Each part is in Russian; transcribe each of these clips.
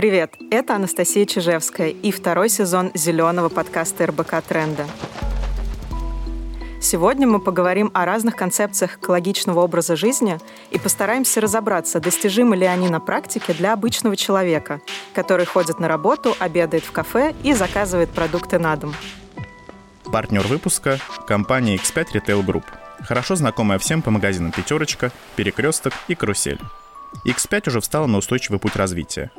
Привет, это Анастасия Чижевская и второй сезон зеленого подкаста РБК «Тренда». Сегодня мы поговорим о разных концепциях экологичного образа жизни и постараемся разобраться, достижимы ли они на практике для обычного человека, который ходит на работу, обедает в кафе и заказывает продукты на дом. Партнер выпуска – компания X5 Retail Group, хорошо знакомая всем по магазинам «Пятерочка», «Перекресток» и «Карусель». X5 уже встала на устойчивый путь развития.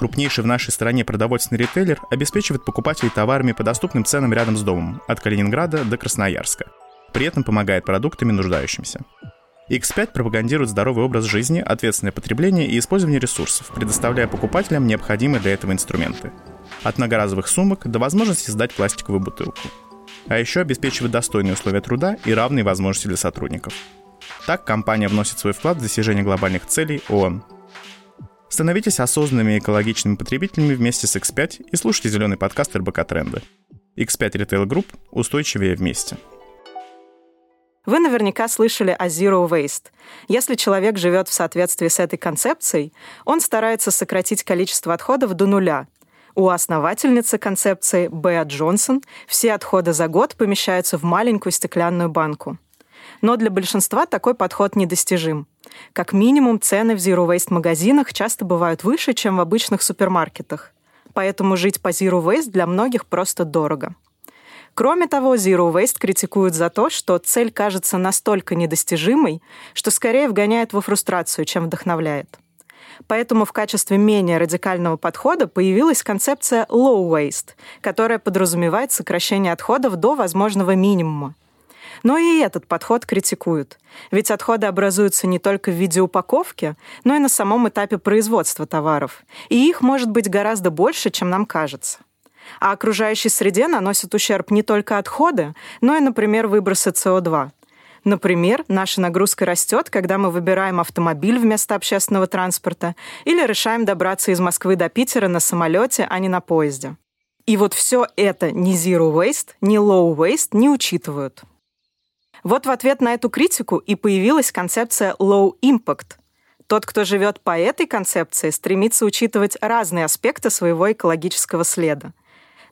Крупнейший в нашей стране продовольственный ритейлер обеспечивает покупателей товарами по доступным ценам рядом с домом, от Калининграда до Красноярска – при этом помогает продуктами нуждающимся. X5 пропагандирует здоровый образ жизни, ответственное потребление и использование ресурсов, предоставляя покупателям необходимые для этого инструменты. От многоразовых сумок до возможности сдать пластиковую бутылку. А еще обеспечивает достойные условия труда и равные возможности для сотрудников. Так компания вносит свой вклад в достижение глобальных целей ООН. Становитесь осознанными экологичными потребителями вместе с X5 и слушайте зеленый подкаст РБК Тренды. X5 Retail Group – устойчивее вместе. Вы наверняка слышали о Zero Waste. Если человек живет в соответствии с этой концепцией, он старается сократить количество отходов до нуля. У основательницы концепции Беа Джонсон все отходы за год помещаются в маленькую стеклянную банку. Но для большинства такой подход недостижим. Как минимум, цены в Zero Waste магазинах часто бывают выше, чем в обычных супермаркетах. Поэтому жить по Zero Waste для многих просто дорого. Кроме того, Zero Waste критикуют за то, что цель кажется настолько недостижимой, что скорее вгоняет во фрустрацию, чем вдохновляет. Поэтому в качестве менее радикального подхода появилась концепция low waste, которая подразумевает сокращение отходов до возможного минимума. Но и этот подход критикуют. Ведь отходы образуются не только в виде упаковки, но и на самом этапе производства товаров. И их может быть гораздо больше, чем нам кажется. А окружающей среде наносят ущерб не только отходы, но и, например, выбросы СО2. Например, наша нагрузка растет, когда мы выбираем автомобиль вместо общественного транспорта или решаем добраться из Москвы до Питера на самолете, а не на поезде. И вот все это ни Zero Waste, ни Low Waste не учитывают. Вот в ответ на эту критику и появилась концепция Low Impact. Тот, кто живет по этой концепции, стремится учитывать разные аспекты своего экологического следа.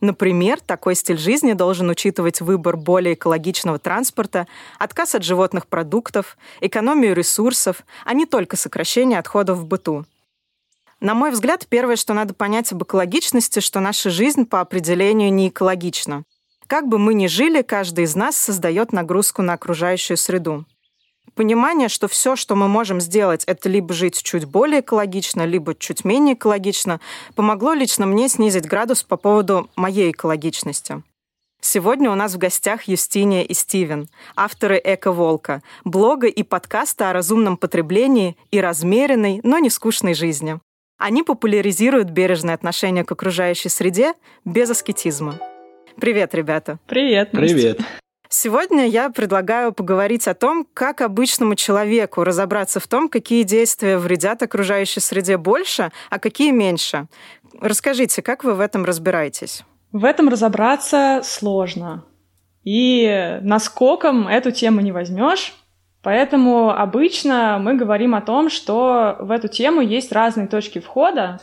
Например, такой стиль жизни должен учитывать выбор более экологичного транспорта, отказ от животных продуктов, экономию ресурсов, а не только сокращение отходов в быту. На мой взгляд, первое, что надо понять об экологичности, что наша жизнь по определению не экологична. Как бы мы ни жили, каждый из нас создает нагрузку на окружающую среду понимание, что все, что мы можем сделать, это либо жить чуть более экологично, либо чуть менее экологично, помогло лично мне снизить градус по поводу моей экологичности. Сегодня у нас в гостях Юстиния и Стивен, авторы «Эко-волка», блога и подкаста о разумном потреблении и размеренной, но не скучной жизни. Они популяризируют бережное отношение к окружающей среде без аскетизма. Привет, ребята. Привет. Привет. Сегодня я предлагаю поговорить о том, как обычному человеку разобраться в том, какие действия вредят окружающей среде больше, а какие меньше. Расскажите, как вы в этом разбираетесь? В этом разобраться сложно. И наскоком эту тему не возьмешь. Поэтому обычно мы говорим о том, что в эту тему есть разные точки входа,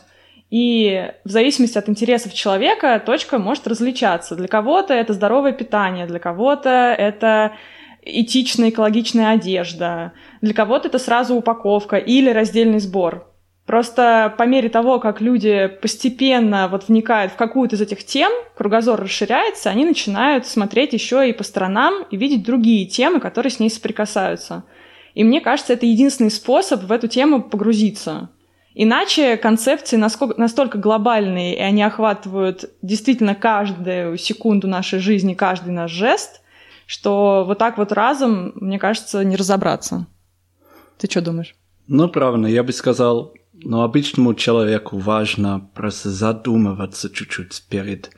и в зависимости от интересов человека точка может различаться. Для кого-то это здоровое питание, для кого-то это этичная, экологичная одежда, для кого-то это сразу упаковка или раздельный сбор. Просто по мере того, как люди постепенно вот вникают в какую-то из этих тем, кругозор расширяется, они начинают смотреть еще и по сторонам и видеть другие темы, которые с ней соприкасаются. И мне кажется, это единственный способ в эту тему погрузиться. Иначе концепции насколько, настолько глобальные, и они охватывают действительно каждую секунду нашей жизни, каждый наш жест, что вот так вот разом, мне кажется, не разобраться. Ты что думаешь? Ну, правильно, я бы сказал, но обычному человеку важно просто задумываться чуть-чуть перед,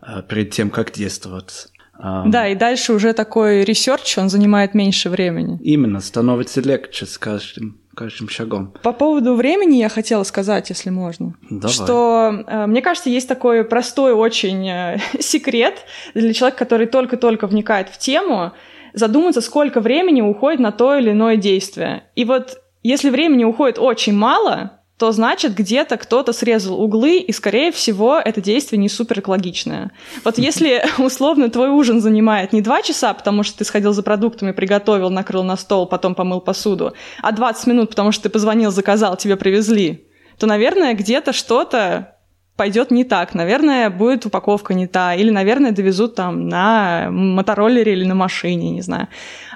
э, перед тем, как действовать. Да, и дальше уже такой research, он занимает меньше времени. Именно, становится легче с каждым каждым шагом. По поводу времени я хотела сказать, если можно, Давай. что э, мне кажется, есть такой простой очень э, секрет для человека, который только-только вникает в тему, задуматься, сколько времени уходит на то или иное действие. И вот если времени уходит очень мало, то значит где-то кто-то срезал углы, и, скорее всего, это действие не супер экологичное. Вот если, условно, твой ужин занимает не два часа, потому что ты сходил за продуктами, приготовил, накрыл на стол, потом помыл посуду, а 20 минут, потому что ты позвонил, заказал, тебе привезли, то, наверное, где-то что-то пойдет не так. Наверное, будет упаковка не та. Или, наверное, довезут там на мотороллере или на машине, не знаю.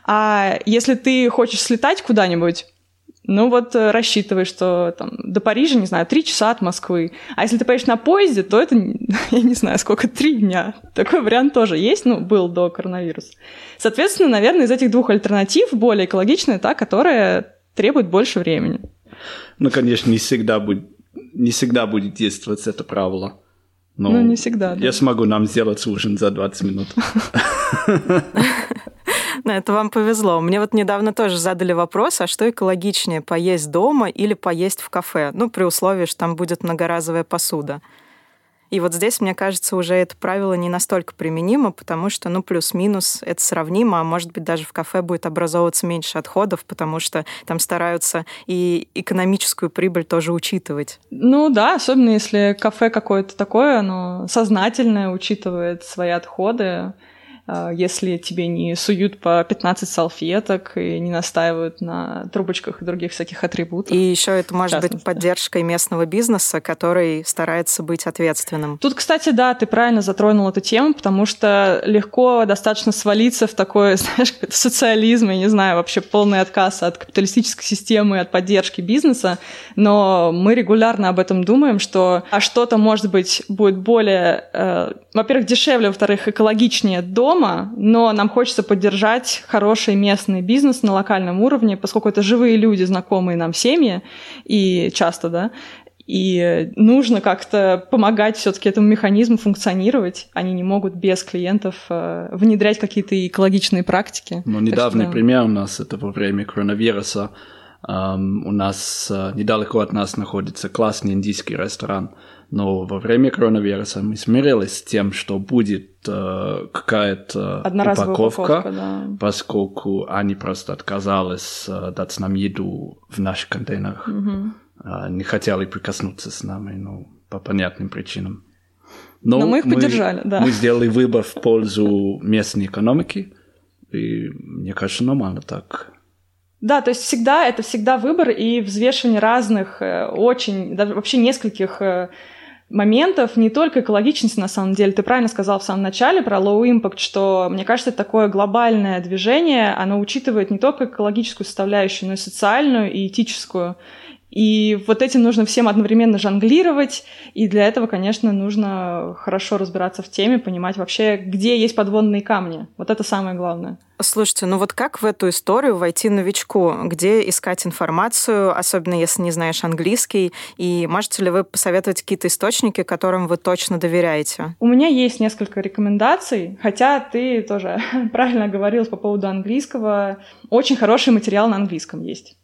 А если ты хочешь слетать куда-нибудь, ну вот э, рассчитывай, что там до Парижа, не знаю, три часа от Москвы. А если ты поедешь на поезде, то это, я не знаю, сколько, три дня. Такой вариант тоже есть, ну, был до коронавируса. Соответственно, наверное, из этих двух альтернатив более экологичная та, которая требует больше времени. Ну, конечно, не всегда будет, не всегда будет действовать это правило. Но ну, не всегда. Да. Я смогу нам сделать ужин за 20 минут. Это вам повезло. Мне вот недавно тоже задали вопрос, а что экологичнее, поесть дома или поесть в кафе? Ну, при условии, что там будет многоразовая посуда. И вот здесь, мне кажется, уже это правило не настолько применимо, потому что, ну, плюс-минус это сравнимо, а может быть, даже в кафе будет образовываться меньше отходов, потому что там стараются и экономическую прибыль тоже учитывать. Ну да, особенно если кафе какое-то такое, оно сознательное, учитывает свои отходы. А, если тебе не суют по 15 салфеток и не настаивают на трубочках и других всяких атрибутах. И еще это может быть поддержкой местного бизнеса, который старается быть ответственным. Тут, кстати, да, ты правильно затронул эту тему, потому что легко достаточно свалиться в такой, знаешь, социализм, я не знаю, вообще полный отказ от капиталистической системы, от поддержки бизнеса, но мы регулярно об этом думаем, что а что-то, может быть, будет более, э, во-первых, дешевле, во-вторых, экологичнее до дома, но нам хочется поддержать хороший местный бизнес на локальном уровне, поскольку это живые люди, знакомые нам семьи, и часто, да, и нужно как-то помогать все-таки этому механизму функционировать. Они не могут без клиентов э, внедрять какие-то экологичные практики. Ну, недавний что... пример у нас это во время коронавируса. Um, у нас uh, недалеко от нас находится классный индийский ресторан. Но во время коронавируса мы смирились с тем, что будет э, какая-то упаковка, упаковка да. поскольку они просто отказались э, дать нам еду в наших контейнерах. Угу. Э, не хотели прикоснуться с нами, ну, по понятным причинам. Но, Но мы их мы, поддержали, да. Мы сделали выбор в пользу местной экономики, и мне кажется, нормально так. Да, то есть всегда это всегда выбор и взвешивание разных, э, очень, даже вообще нескольких э, моментов, не только экологичности, на самом деле. Ты правильно сказал в самом начале про low impact, что, мне кажется, это такое глобальное движение, оно учитывает не только экологическую составляющую, но и социальную и этическую. И вот этим нужно всем одновременно жонглировать, и для этого, конечно, нужно хорошо разбираться в теме, понимать вообще, где есть подводные камни. Вот это самое главное. Слушайте, ну вот как в эту историю войти новичку? Где искать информацию, особенно если не знаешь английский? И можете ли вы посоветовать какие-то источники, которым вы точно доверяете? У меня есть несколько рекомендаций, хотя ты тоже правильно говорил по поводу английского. Очень хороший материал на английском есть.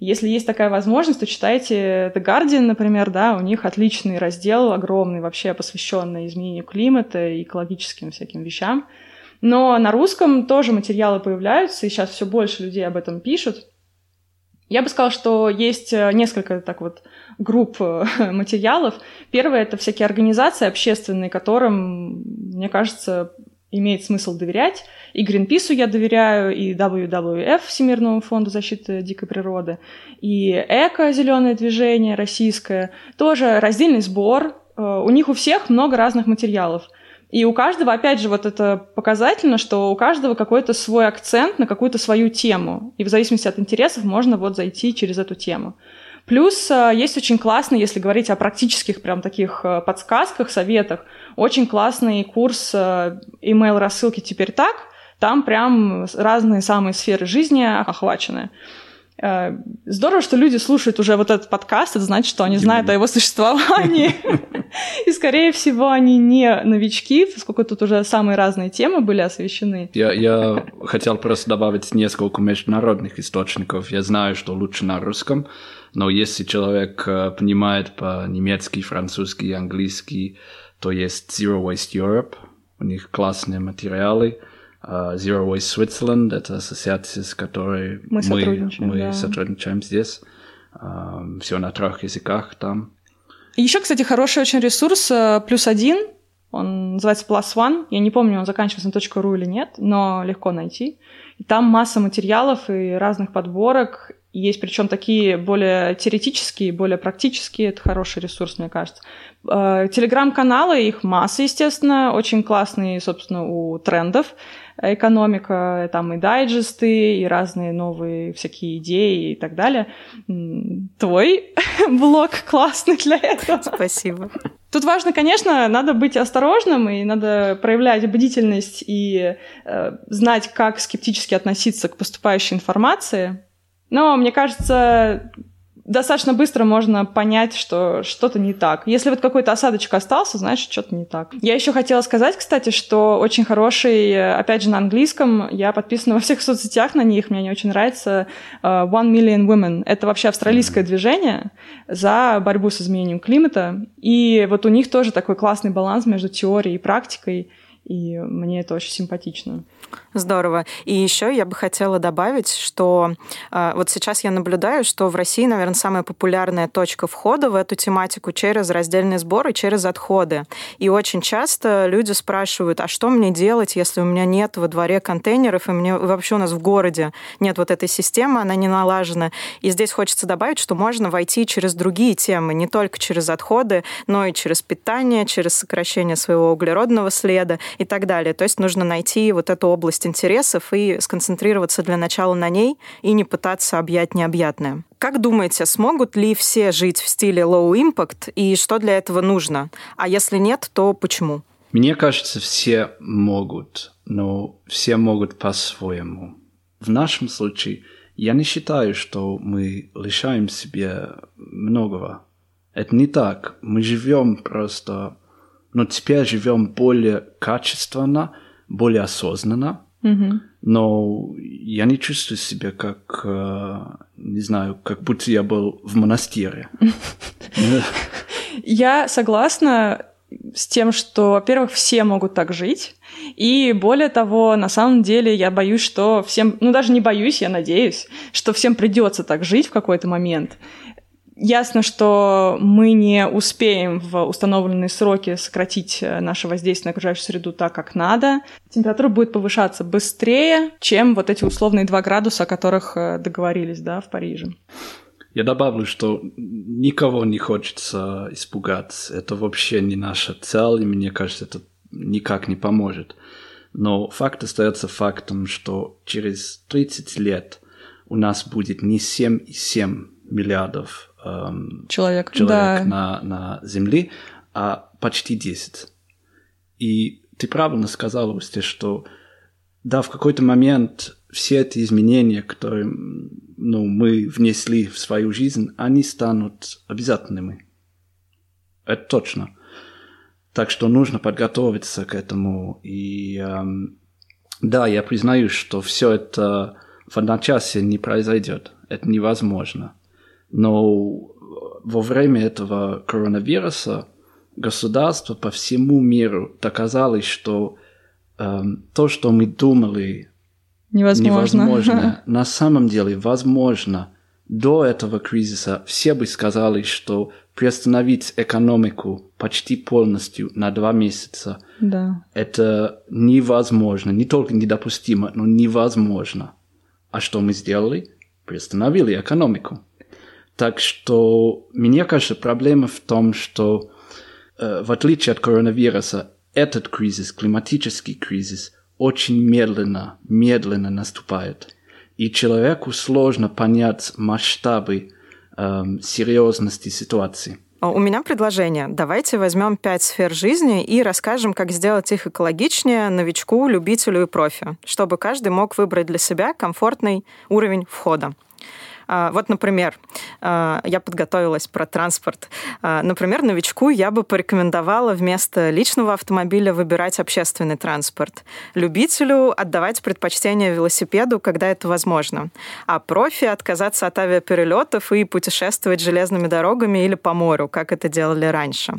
Если есть такая возможность, то читайте The Guardian, например, да, у них отличный раздел, огромный вообще, посвященный изменению климата и экологическим всяким вещам. Но на русском тоже материалы появляются, и сейчас все больше людей об этом пишут. Я бы сказала, что есть э, несколько так вот групп э, материалов. Первое — это всякие организации общественные, которым, мне кажется, имеет смысл доверять. И Гринпису я доверяю, и WWF, Всемирному фонду защиты дикой природы, и Эко, зеленое движение российское, тоже раздельный сбор. Э, у них у всех много разных материалов. И у каждого, опять же, вот это показательно, что у каждого какой-то свой акцент на какую-то свою тему. И в зависимости от интересов можно вот зайти через эту тему. Плюс э, есть очень классный, если говорить о практических прям таких э, подсказках, советах, очень классный курс э, email рассылки «Теперь так». Там прям разные самые сферы жизни охвачены. Здорово, что люди слушают уже вот этот подкаст, это значит, что они знают о его существовании. И, скорее всего, они не новички, поскольку тут уже самые разные темы были освещены. Я, я хотел просто добавить несколько международных источников. Я знаю, что лучше на русском, но если человек э, понимает по-немецки, французски, английский, то есть Zero Waste Europe, у них классные материалы. Uh, Zero Waste Switzerland — это ассоциация, с которой мы, мы, сотрудничаем, мы да. сотрудничаем здесь. все на трех языках там. Еще, кстати, хороший очень ресурс э, «Плюс один», он называется Plus One. Я не помню, он заканчивается на .ru или нет, но легко найти. И там масса материалов и разных подборок. Есть причем такие более теоретические, более практические. Это хороший ресурс, мне кажется. Э, телеграм-каналы, их масса, естественно, очень классные, собственно, у трендов экономика, там и дайджесты, и разные новые всякие идеи и так далее. Твой блог классный для этого. Спасибо. Тут важно, конечно, надо быть осторожным, и надо проявлять бдительность и э, знать, как скептически относиться к поступающей информации. Но, мне кажется, достаточно быстро можно понять, что что-то не так. Если вот какой-то осадочек остался, значит, что-то не так. Я еще хотела сказать, кстати, что очень хороший, опять же, на английском, я подписана во всех соцсетях на них, мне они очень нравятся, uh, One Million Women. Это вообще австралийское движение за борьбу с изменением климата. И вот у них тоже такой классный баланс между теорией и практикой, и мне это очень симпатично. Здорово. И еще я бы хотела добавить, что э, вот сейчас я наблюдаю, что в России, наверное, самая популярная точка входа в эту тематику через раздельный сбор и через отходы. И очень часто люди спрашивают, а что мне делать, если у меня нет во дворе контейнеров, и мне вообще у нас в городе нет вот этой системы, она не налажена. И здесь хочется добавить, что можно войти через другие темы, не только через отходы, но и через питание, через сокращение своего углеродного следа и так далее. То есть нужно найти вот эту область интересов и сконцентрироваться для начала на ней и не пытаться объять необъятное. Как думаете, смогут ли все жить в стиле low impact и что для этого нужно? А если нет, то почему? Мне кажется, все могут, но все могут по-своему. В нашем случае я не считаю, что мы лишаем себе многого. Это не так. Мы живем просто, но теперь живем более качественно, более осознанно, Mm-hmm. Но я не чувствую себя как, э, не знаю, как будто я был в монастыре. Я согласна с тем, что, во-первых, все могут так жить. И более того, на самом деле я боюсь, что всем, ну даже не боюсь, я надеюсь, что всем придется так жить в какой-то момент. Ясно, что мы не успеем в установленные сроки сократить э, наше воздействие на окружающую среду так, как надо. Температура будет повышаться быстрее, чем вот эти условные 2 градуса, о которых э, договорились да, в Париже. Я добавлю, что никого не хочется испугать. Это вообще не наша цель, и мне кажется, это никак не поможет. Но факт остается фактом, что через 30 лет у нас будет не 7,7 миллиардов эм, человек, человек да. на, на Земле, а почти 10. И ты правильно сказала, Устя, что да, в какой-то момент все эти изменения, которые ну, мы внесли в свою жизнь, они станут обязательными. Это точно. Так что нужно подготовиться к этому. И эм, да, я признаю, что все это в одночасье не произойдет. Это невозможно. Но во время этого коронавируса государство по всему миру доказало, что э, то, что мы думали невозможно. невозможно, на самом деле возможно. До этого кризиса все бы сказали, что приостановить экономику почти полностью на два месяца да. это невозможно, не только недопустимо, но невозможно. А что мы сделали? Приостановили экономику. Так что, мне кажется, проблема в том, что э, в отличие от коронавируса, этот кризис, климатический кризис, очень медленно, медленно наступает. И человеку сложно понять масштабы э, серьезности ситуации. У меня предложение. Давайте возьмем пять сфер жизни и расскажем, как сделать их экологичнее новичку, любителю и профи, чтобы каждый мог выбрать для себя комфортный уровень входа. А, вот, например, а, я подготовилась про транспорт. А, например, новичку я бы порекомендовала вместо личного автомобиля выбирать общественный транспорт. Любителю отдавать предпочтение велосипеду, когда это возможно. А профи отказаться от авиаперелетов и путешествовать железными дорогами или по морю, как это делали раньше.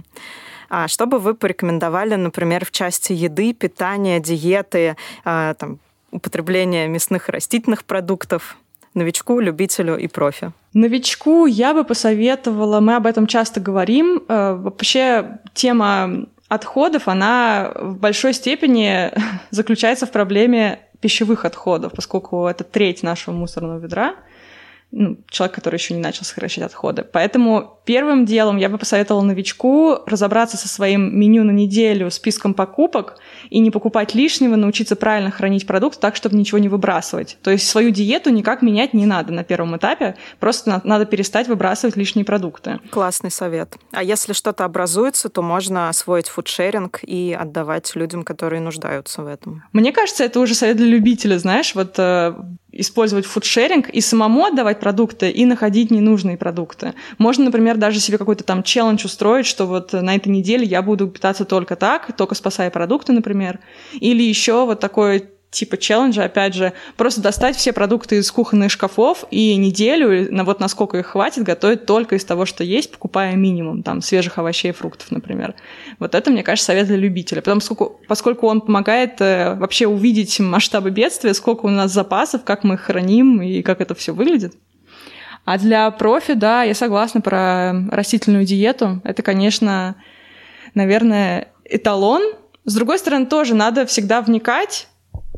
А что бы вы порекомендовали, например, в части еды, питания, диеты, там, употребления мясных и растительных продуктов? Новичку, любителю и профи? Новичку я бы посоветовала, мы об этом часто говорим, э, вообще тема отходов, она в большой степени заключается в проблеме пищевых отходов, поскольку это треть нашего мусорного ведра ну, человек, который еще не начал сокращать отходы. Поэтому первым делом я бы посоветовала новичку разобраться со своим меню на неделю, списком покупок и не покупать лишнего, научиться правильно хранить продукт так, чтобы ничего не выбрасывать. То есть свою диету никак менять не надо на первом этапе, просто надо перестать выбрасывать лишние продукты. Классный совет. А если что-то образуется, то можно освоить фудшеринг и отдавать людям, которые нуждаются в этом. Мне кажется, это уже совет для любителя, знаешь, вот э, использовать фудшеринг и самому отдавать продукты, и находить ненужные продукты. Можно, например, даже себе какой-то там челлендж устроить, что вот на этой неделе я буду питаться только так, только спасая продукты, например. Или еще вот такой типа челленджа, опять же, просто достать все продукты из кухонных шкафов и неделю, на вот насколько их хватит, готовить только из того, что есть, покупая минимум там свежих овощей и фруктов, например. Вот это, мне кажется, совет для любителя. Потому поскольку, поскольку он помогает э, вообще увидеть масштабы бедствия, сколько у нас запасов, как мы их храним и как это все выглядит. А для профи, да, я согласна про растительную диету. Это, конечно, наверное, эталон. С другой стороны, тоже надо всегда вникать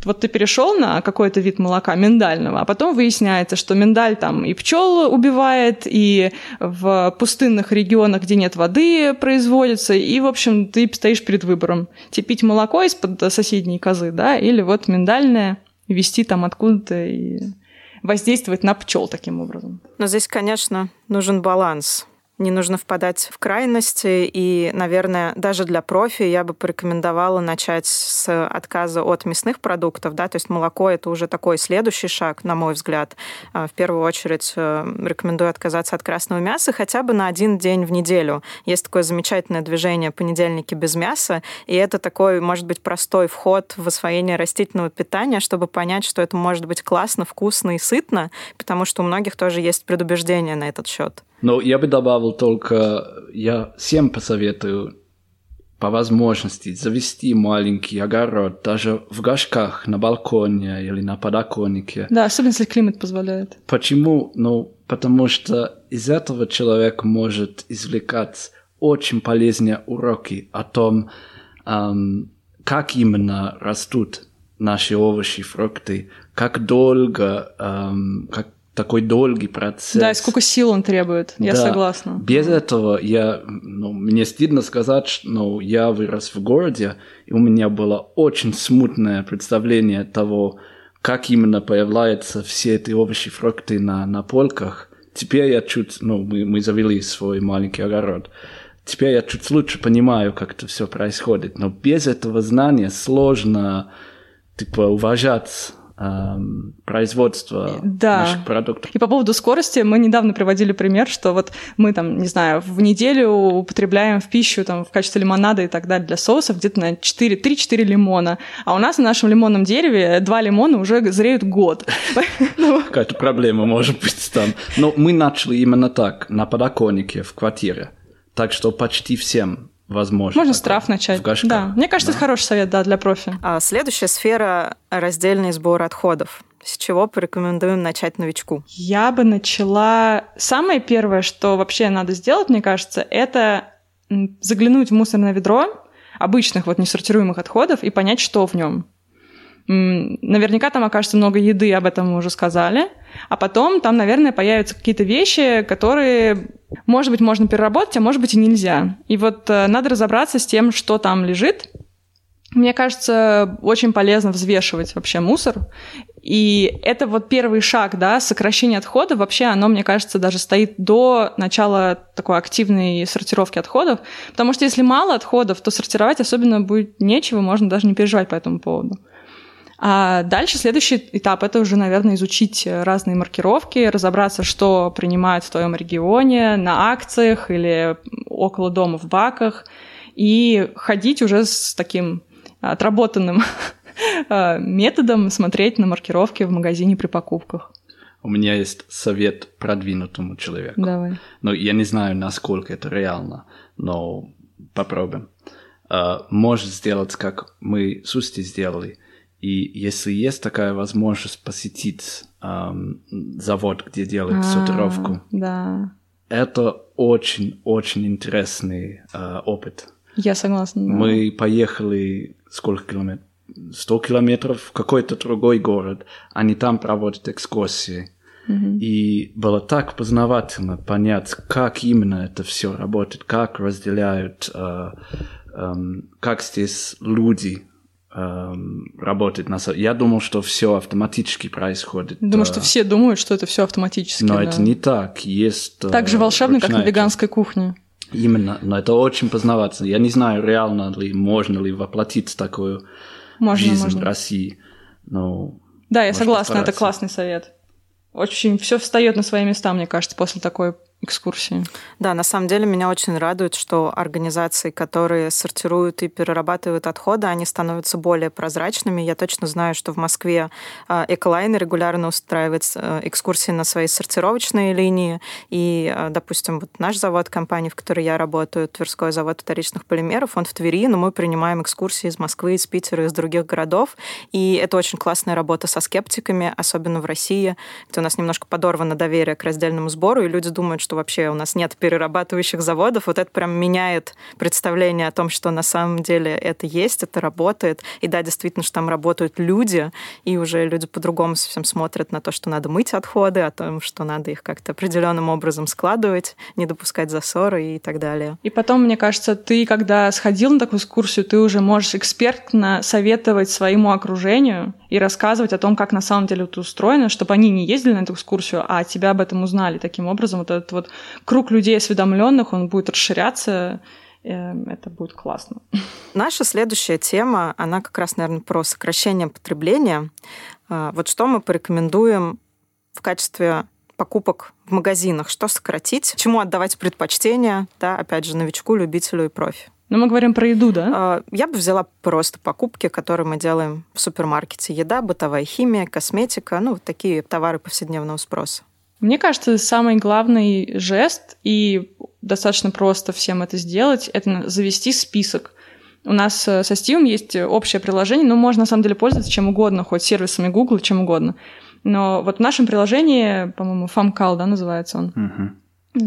вот ты перешел на какой-то вид молока миндального, а потом выясняется, что миндаль там и пчел убивает, и в пустынных регионах, где нет воды, производится, и, в общем, ты стоишь перед выбором. Тебе пить молоко из-под соседней козы, да, или вот миндальное вести там откуда-то и воздействовать на пчел таким образом. Но здесь, конечно, нужен баланс не нужно впадать в крайности. И, наверное, даже для профи я бы порекомендовала начать с отказа от мясных продуктов. Да? То есть молоко — это уже такой следующий шаг, на мой взгляд. А, в первую очередь э, рекомендую отказаться от красного мяса хотя бы на один день в неделю. Есть такое замечательное движение «Понедельники без мяса», и это такой, может быть, простой вход в освоение растительного питания, чтобы понять, что это может быть классно, вкусно и сытно, потому что у многих тоже есть предубеждения на этот счет. Но я бы добавил только, я всем посоветую по возможности завести маленький огород, даже в горшках, на балконе или на подоконнике. Да, особенно если климат позволяет. Почему? Ну, потому что из этого человек может извлекать очень полезные уроки о том, эм, как именно растут наши овощи, фрукты, как долго, эм, как такой долгий процесс. Да, и сколько сил он требует, я да. согласна. Без этого я, ну, мне стыдно сказать, что ну, я вырос в городе, и у меня было очень смутное представление того, как именно появляются все эти овощи, фрукты на, на полках. Теперь я чуть, ну, мы, мы завели свой маленький огород. Теперь я чуть лучше понимаю, как это все происходит. Но без этого знания сложно, типа, уважать производства да. наших продуктов. И по поводу скорости мы недавно приводили пример, что вот мы там, не знаю, в неделю употребляем в пищу там в качестве лимонада и так далее для соусов где-то на 4, 3-4 лимона, а у нас на нашем лимонном дереве два лимона уже зреют год. Ну. Какая-то проблема может быть там. Но мы начали именно так, на подоконнике в квартире. Так что почти всем возможно. Можно штраф начать. В горшках. Да, мне кажется, да. это хороший совет, да, для профи. А следующая сфера — раздельный сбор отходов. С чего порекомендуем начать новичку? Я бы начала... Самое первое, что вообще надо сделать, мне кажется, это заглянуть в мусорное ведро обычных вот несортируемых отходов и понять, что в нем. Наверняка там окажется много еды, об этом мы уже сказали. А потом там, наверное, появятся какие-то вещи, которые, может быть, можно переработать, а может быть и нельзя. И вот э, надо разобраться с тем, что там лежит. Мне кажется, очень полезно взвешивать вообще мусор. И это вот первый шаг, да, сокращение отходов. Вообще оно, мне кажется, даже стоит до начала такой активной сортировки отходов. Потому что если мало отходов, то сортировать особенно будет нечего, можно даже не переживать по этому поводу. А дальше следующий этап — это уже, наверное, изучить разные маркировки, разобраться, что принимают в твоем регионе, на акциях или около дома в баках, и ходить уже с таким отработанным а, методом, смотреть на маркировки в магазине при покупках. У меня есть совет продвинутому человеку. Давай. Но я не знаю, насколько это реально, но попробуем. Uh, можешь сделать, как мы с Усти сделали — И если есть такая возможность посетить эм, завод, где делают сортировку, Да, это очень-очень интересный э, опыт. я согласна. да. Мы поехали сколько километров? 100 километров в какой-то другой город. Они там проводят экскурсии. И было так познавательно понять, как именно это все работает, как разделяют, э, эм, как здесь люди эм, работают. На... Я думал, что все автоматически происходит. Думаю, э, что все думают, что это все автоматически. Но да. это не так. Есть... э, Так же волшебно, как на веганской кухне. Именно, но это очень познавательно. Я не знаю, реально ли, можно ли воплотить такую Можно, жизнь можно. в России. Но Да, я согласна, это классный совет. Очень все встает на свои места, мне кажется, после такой экскурсии. Да, на самом деле меня очень радует, что организации, которые сортируют и перерабатывают отходы, они становятся более прозрачными. Я точно знаю, что в Москве а, Эколайн регулярно устраивает а, экскурсии на свои сортировочные линии. И, а, допустим, вот наш завод, компания, в которой я работаю, Тверской завод вторичных полимеров, он в Твери, но мы принимаем экскурсии из Москвы, из Питера, из других городов. И это очень классная работа со скептиками, особенно в России, где у нас немножко подорвано доверие к раздельному сбору, и люди думают, что вообще у нас нет перерабатывающих заводов. Вот это прям меняет представление о том, что на самом деле это есть, это работает. И да, действительно, что там работают люди, и уже люди по-другому совсем смотрят на то, что надо мыть отходы, о том, что надо их как-то определенным образом складывать, не допускать засоры и так далее. И потом, мне кажется, ты, когда сходил на такую экскурсию, ты уже можешь экспертно советовать своему окружению и рассказывать о том, как на самом деле это устроено, чтобы они не ездили на эту экскурсию, а тебя об этом узнали. Таким образом, вот этот вот круг людей осведомленных, он будет расширяться, э, это будет классно. Наша следующая тема, она как раз, наверное, про сокращение потребления. А, Вот что мы порекомендуем в качестве покупок в магазинах, что сократить, чему отдавать предпочтение, да, опять же, новичку, любителю и профи. Но мы говорим про еду, да? А, Я бы взяла просто покупки, которые мы делаем в супермаркете. Еда, бытовая химия, косметика, ну, вот такие товары повседневного спроса. Мне кажется, самый главный жест, и достаточно просто всем это сделать, это завести список. У нас э, со Steam есть общее приложение, но можно на самом деле пользоваться чем угодно, хоть сервисами Google, чем угодно. Но вот в нашем приложении, по-моему, FAMCAL, да, называется он, мгм.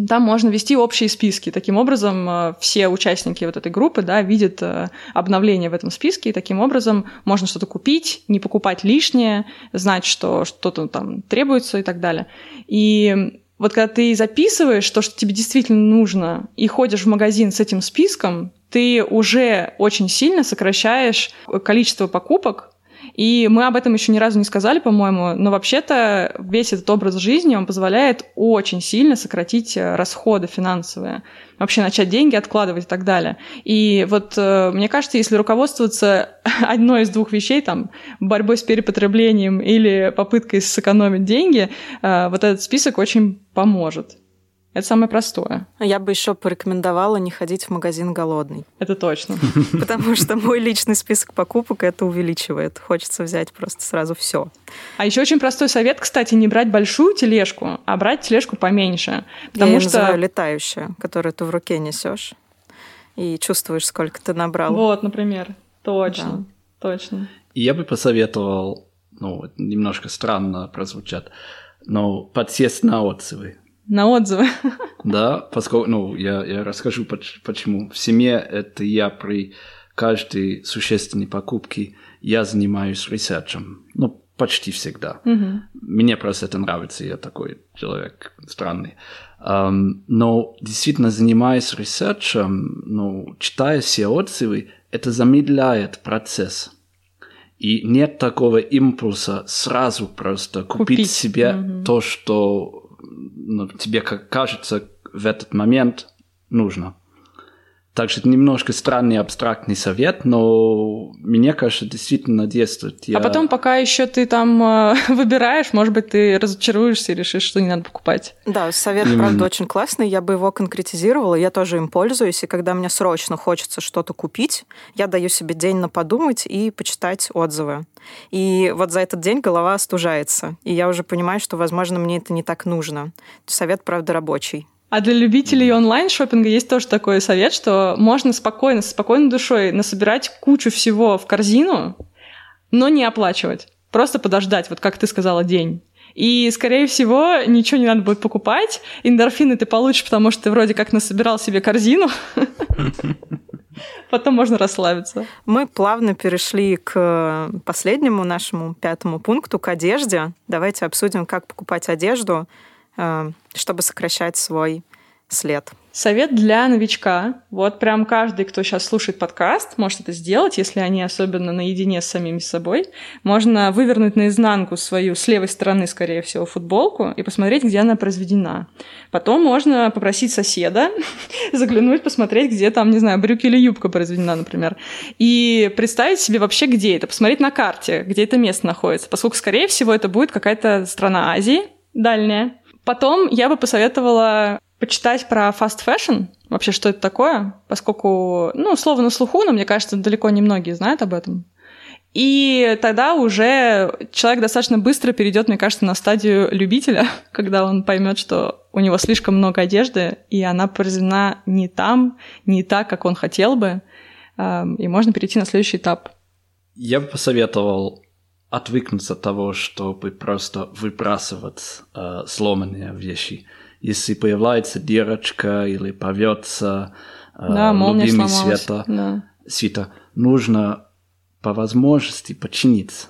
Там можно вести общие списки. Таким образом, э, все участники вот этой группы да, видят э, обновления в этом списке, и таким образом можно что-то купить, не покупать лишнее, знать, что что-то там требуется и так далее. И вот когда ты записываешь то, что тебе действительно нужно, и ходишь в магазин с этим списком, ты уже очень сильно сокращаешь количество покупок, и мы об этом еще ни разу не сказали, по-моему, но вообще-то весь этот образ жизни, он позволяет очень сильно сократить э, расходы финансовые, вообще начать деньги откладывать и так далее. И вот э, мне кажется, если руководствоваться одной из двух вещей, там, борьбой с перепотреблением или попыткой сэкономить деньги, э, вот этот список очень поможет. Это самое простое. Я бы еще порекомендовала не ходить в магазин голодный. Это точно. Потому что мой личный список покупок это увеличивает. Хочется взять просто сразу все. А еще очень простой совет, кстати, не брать большую тележку, а брать тележку поменьше. Потому Я что называю летающая, которую ты в руке несешь и чувствуешь, сколько ты набрал. Вот, например. Точно. Точно. И я бы посоветовал, ну, немножко странно прозвучит, но подсесть на отзывы. На отзывы. Да, поскольку, ну, я, я расскажу, поч- почему. В семье это я при каждой существенной покупке, я занимаюсь research ем. Ну, почти всегда. Мгм. Мне просто это нравится, я такой человек странный. Ам, но действительно, занимаясь research ем, ну, читая все отзывы, это замедляет процесс. И нет такого импульса сразу просто купить, Купить, себе мгм. то, что ну, тебе как кажется в этот момент нужно. Также это немножко странный абстрактный совет, но мне кажется, действительно действует. Я- А потом, пока еще ты там э, выбираешь, может быть, ты разочаруешься и решишь, что не надо покупать. Да, совет, Именно. правда, очень классный. Я бы его конкретизировала. Я тоже им пользуюсь. И когда мне срочно хочется что-то купить, я даю себе день на подумать и почитать отзывы. И вот за этот день голова остужается. И я уже понимаю, что, возможно, мне это не так нужно. Совет, правда, рабочий. А для любителей онлайн-шоппинга есть тоже такой совет, что можно спокойно, с спокойной душой насобирать кучу всего в корзину, но не оплачивать. Просто подождать, вот как ты сказала, день. И, скорее всего, ничего не надо будет покупать. Эндорфины ты получишь, потому что ты вроде как насобирал себе корзину. Потом можно расслабиться. Мы плавно перешли к последнему нашему пятому пункту, к одежде. Давайте обсудим, как покупать одежду, чтобы сокращать свой след. Совет для новичка. Вот прям каждый, кто сейчас слушает подкаст, может это сделать, если они особенно наедине с самими собой. Можно вывернуть наизнанку свою с левой стороны, скорее всего, футболку и посмотреть, где она произведена. Потом можно попросить соседа заглянуть, посмотреть, где там, не знаю, брюки или юбка произведена, например. И представить себе вообще, где это. Посмотреть на карте, где это место находится. Поскольку, скорее всего, это будет какая-то страна Азии дальняя. Потом я бы посоветовала почитать про fast fashion, вообще, что это такое, поскольку, ну, слово на слуху, но мне кажется, далеко не многие знают об этом. И тогда уже человек достаточно быстро перейдет, мне кажется, на стадию любителя, когда он поймет, что у него слишком много одежды, и она произведена не там, не так, как он хотел бы, и можно перейти на следующий этап. Я бы посоветовал отвыкнуться от того, чтобы просто выбрасывать э, сломанные вещи если появляется дырочка или повется э, да, любимый света, да. света, нужно по возможности починить.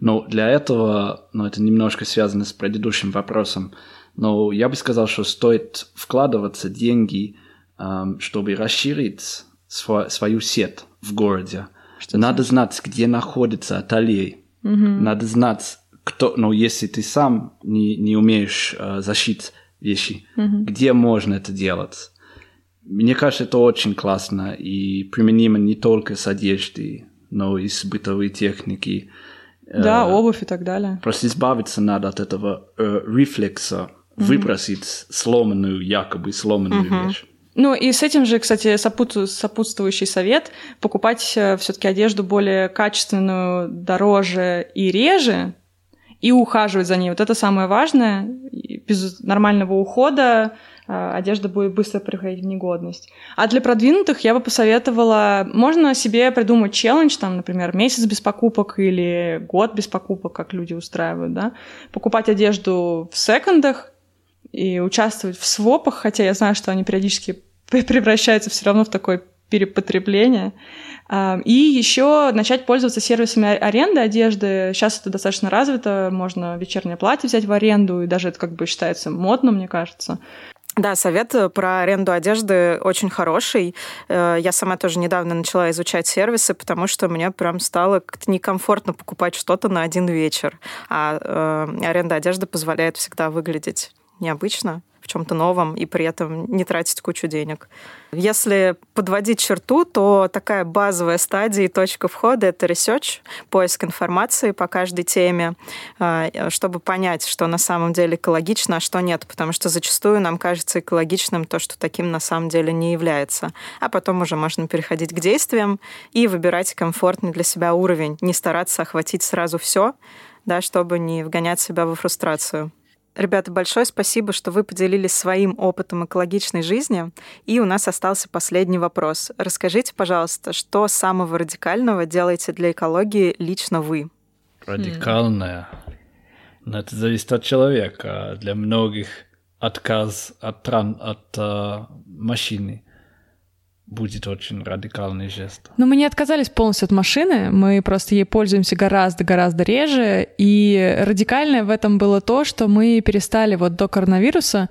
Но для этого, ну, это немножко связано с предыдущим вопросом, но я бы сказал, что стоит вкладываться деньги, эм, чтобы расширить сво- свою сеть в городе. Что Надо знать, где находится ателье. Угу. Надо знать, кто, ну, если ты сам не, не умеешь э, зашить вещи, mm-hmm. где можно это делать. Мне кажется, это очень классно и применимо не только с одеждой, но и с бытовой техники. Да, э, обувь и так далее. Просто избавиться надо от этого э, рефлекса, mm-hmm. выбросить сломанную, якобы сломанную mm-hmm. вещь. Ну и с этим же, кстати, сопутствующий совет – покупать э, все-таки одежду более качественную, дороже и реже, и ухаживать за ней. Вот это самое важное. Без нормального ухода а, одежда будет быстро приходить в негодность. А для продвинутых я бы посоветовала, можно себе придумать челлендж, там, например, месяц без покупок или год без покупок, как люди устраивают, да, покупать одежду в секондах и участвовать в свопах, хотя я знаю, что они периодически превращаются все равно в такое перепотребление. И еще начать пользоваться сервисами аренды одежды. Сейчас это достаточно развито, можно вечернее платье взять в аренду, и даже это как бы считается модно, мне кажется. Да, совет э, про аренду одежды очень хороший. Э, я сама тоже недавно начала изучать сервисы, потому что мне прям стало как-то некомфортно покупать что-то на один вечер. А э, аренда одежды позволяет всегда выглядеть необычно в чем-то новом и при этом не тратить кучу денег. Если подводить черту, то такая базовая стадия и точка входа — это research, поиск информации по каждой теме, а, чтобы понять, что на самом деле экологично, а что нет, потому что зачастую нам кажется экологичным то, что таким на самом деле не является. А потом уже можно переходить к действиям и выбирать комфортный для себя уровень, не стараться охватить сразу все, да, чтобы не вгонять себя во фрустрацию. Ребята, большое спасибо, что вы поделились своим опытом экологичной жизни. И у нас остался последний вопрос. Расскажите, пожалуйста, что самого радикального делаете для экологии лично вы? Радикальное? Ну, это зависит от человека. Для многих отказ от, тран... от uh, машины будет очень радикальный жест. Но мы не отказались полностью от машины, мы просто ей пользуемся гораздо-гораздо реже, и радикальное в этом было то, что мы перестали вот до коронавируса,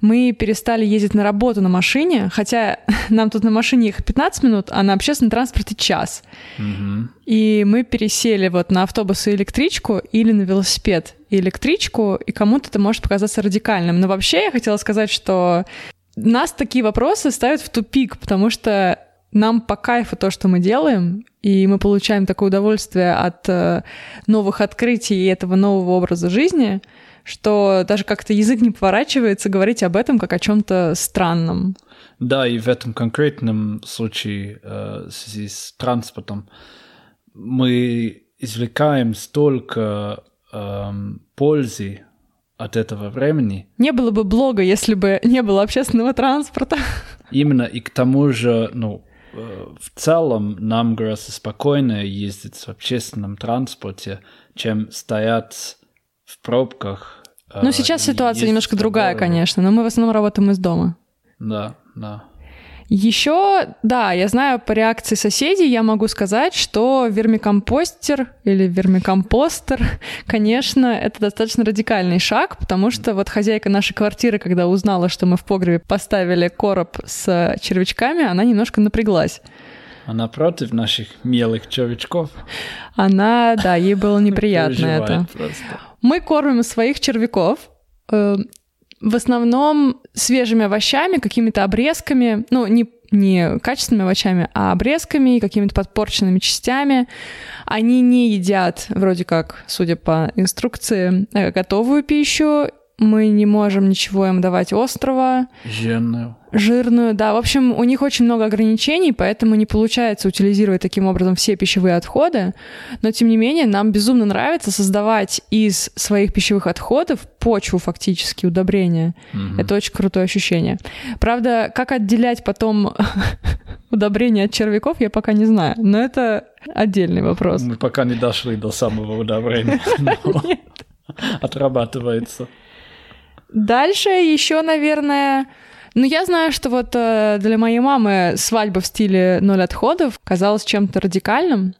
мы перестали ездить на работу на машине, хотя нам тут на машине ехать 15 минут, а на общественном транспорте час. Угу. И мы пересели вот на автобус и электричку или на велосипед и электричку, и кому-то это может показаться радикальным. Но вообще я хотела сказать, что нас такие вопросы ставят в тупик, потому что нам по кайфу то, что мы делаем, и мы получаем такое удовольствие от э, новых открытий и этого нового образа жизни, что даже как-то язык не поворачивается говорить об этом как о чем-то странном. Да, и в этом конкретном случае э, в связи с транспортом мы извлекаем столько э, пользы от этого времени. Не было бы блога, если бы не было общественного транспорта. Именно, и к тому же, ну, э, в целом нам гораздо спокойнее ездить в общественном транспорте, чем стоять в пробках. Ну, сейчас ситуация немножко другая, конечно, но мы в основном работаем из дома. Да, да. Еще, да, я знаю по реакции соседей, я могу сказать, что вермикомпостер или вермикомпостер, конечно, это достаточно радикальный шаг, потому что вот хозяйка нашей квартиры, когда узнала, что мы в погребе поставили короб с червячками, она немножко напряглась. Она против наших милых червячков? Она, да, ей было неприятно это. Мы кормим своих червяков, э, в основном свежими овощами, какими-то обрезками, ну, не, не качественными овощами, а обрезками и какими-то подпорченными частями. Они не едят, вроде как, судя по инструкции, э, готовую пищу мы не можем ничего им давать острого. Жирную. Жирную, да. В общем, у них очень много ограничений, поэтому не получается утилизировать таким образом все пищевые отходы. Но, тем не менее, нам безумно нравится создавать из своих пищевых отходов почву фактически, удобрения. Угу. Это очень крутое ощущение. Правда, как отделять потом удобрения от червяков, я пока не знаю. Но это отдельный вопрос. Мы пока не дошли до самого удобрения. Отрабатывается. Дальше еще, наверное, ну, я знаю, что вот э, для моей мамы свадьба в стиле ноль отходов казалась чем-то радикальным.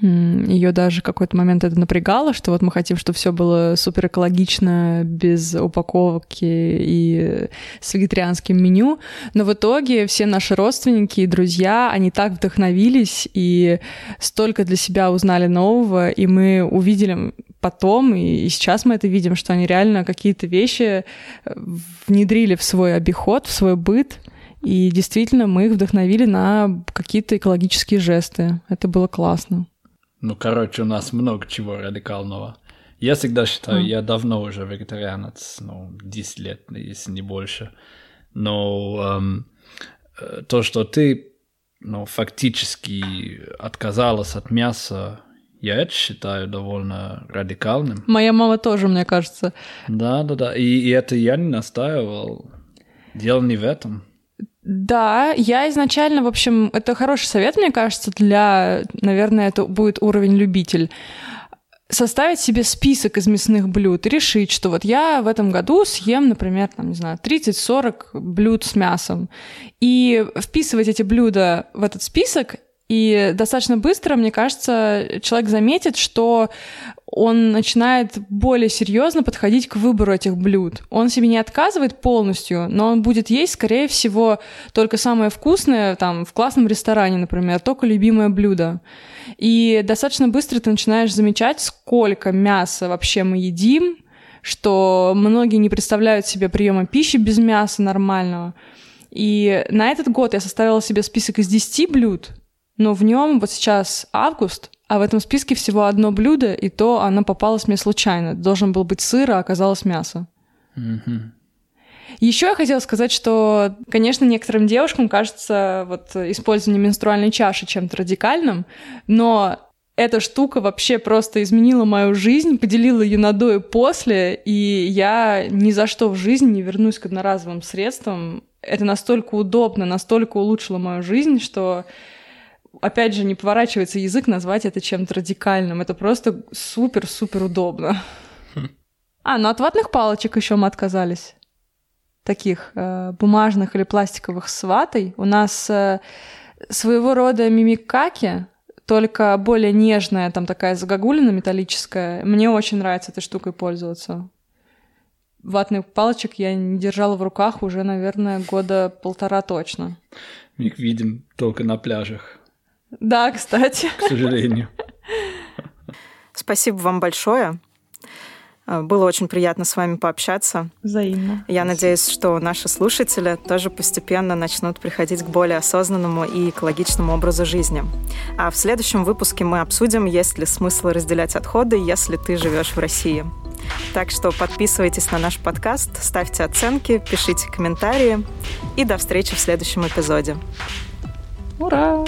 Ее даже какой-то момент это напрягало, что вот мы хотим, чтобы все было супер экологично, без упаковки и с вегетарианским меню. Но в итоге все наши родственники и друзья, они так вдохновились и столько для себя узнали нового, и мы увидели потом, и сейчас мы это видим, что они реально какие-то вещи э, внедрили в свой обиход, в свой быт, и действительно мы их вдохновили на какие-то экологические жесты. Это было классно. Ну, короче, у нас много чего радикального. Я всегда считаю, mm. я давно уже вегетарианец, ну, 10 лет, если не больше. Но эм, э, то, что ты ну, фактически отказалась от мяса я это считаю довольно радикальным. Моя мама тоже, мне кажется. Да, да, да. И, и это я не настаивал. Дело не в этом. Да, я изначально, в общем, это хороший совет, мне кажется, для, наверное, это будет уровень любитель составить себе список из мясных блюд и решить, что вот я в этом году съем, например, там, не знаю, 30-40 блюд с мясом. И вписывать эти блюда в этот список и достаточно быстро, мне кажется, человек заметит, что он начинает более серьезно подходить к выбору этих блюд. Он себе не отказывает полностью, но он будет есть, скорее всего, только самое вкусное, там, в классном ресторане, например, только любимое блюдо. И достаточно быстро ты начинаешь замечать, сколько мяса вообще мы едим, что многие не представляют себе приема пищи без мяса нормального. И на этот год я составила себе список из 10 блюд, но в нем вот сейчас август, а в этом списке всего одно блюдо, и то оно попалось мне случайно. Должен был быть сыр, а оказалось мясо. Mm-hmm. Еще я хотела сказать, что, конечно, некоторым девушкам кажется вот использование менструальной чаши чем-то радикальным, но эта штука вообще просто изменила мою жизнь, поделила ее на до и после, и я ни за что в жизни не вернусь к одноразовым средствам. Это настолько удобно, настолько улучшило мою жизнь, что опять же, не поворачивается язык назвать это чем-то радикальным. Это просто супер-супер удобно. Хм. А, ну от ватных палочек еще мы отказались. Таких э, бумажных или пластиковых с ватой. У нас э, своего рода мимикаки, только более нежная, там такая загогулина металлическая. Мне очень нравится этой штукой пользоваться. Ватных палочек я не держала в руках уже, наверное, года полтора точно. Мы их видим только на пляжах. Да, кстати. К сожалению. Спасибо вам большое. Было очень приятно с вами пообщаться. Взаимно. Я надеюсь, что наши слушатели тоже постепенно начнут приходить к более осознанному и экологичному образу жизни. А в следующем выпуске мы обсудим, есть ли смысл разделять отходы, если ты живешь в России. Так что подписывайтесь на наш подкаст, ставьте оценки, пишите комментарии и до встречи в следующем эпизоде. Ура!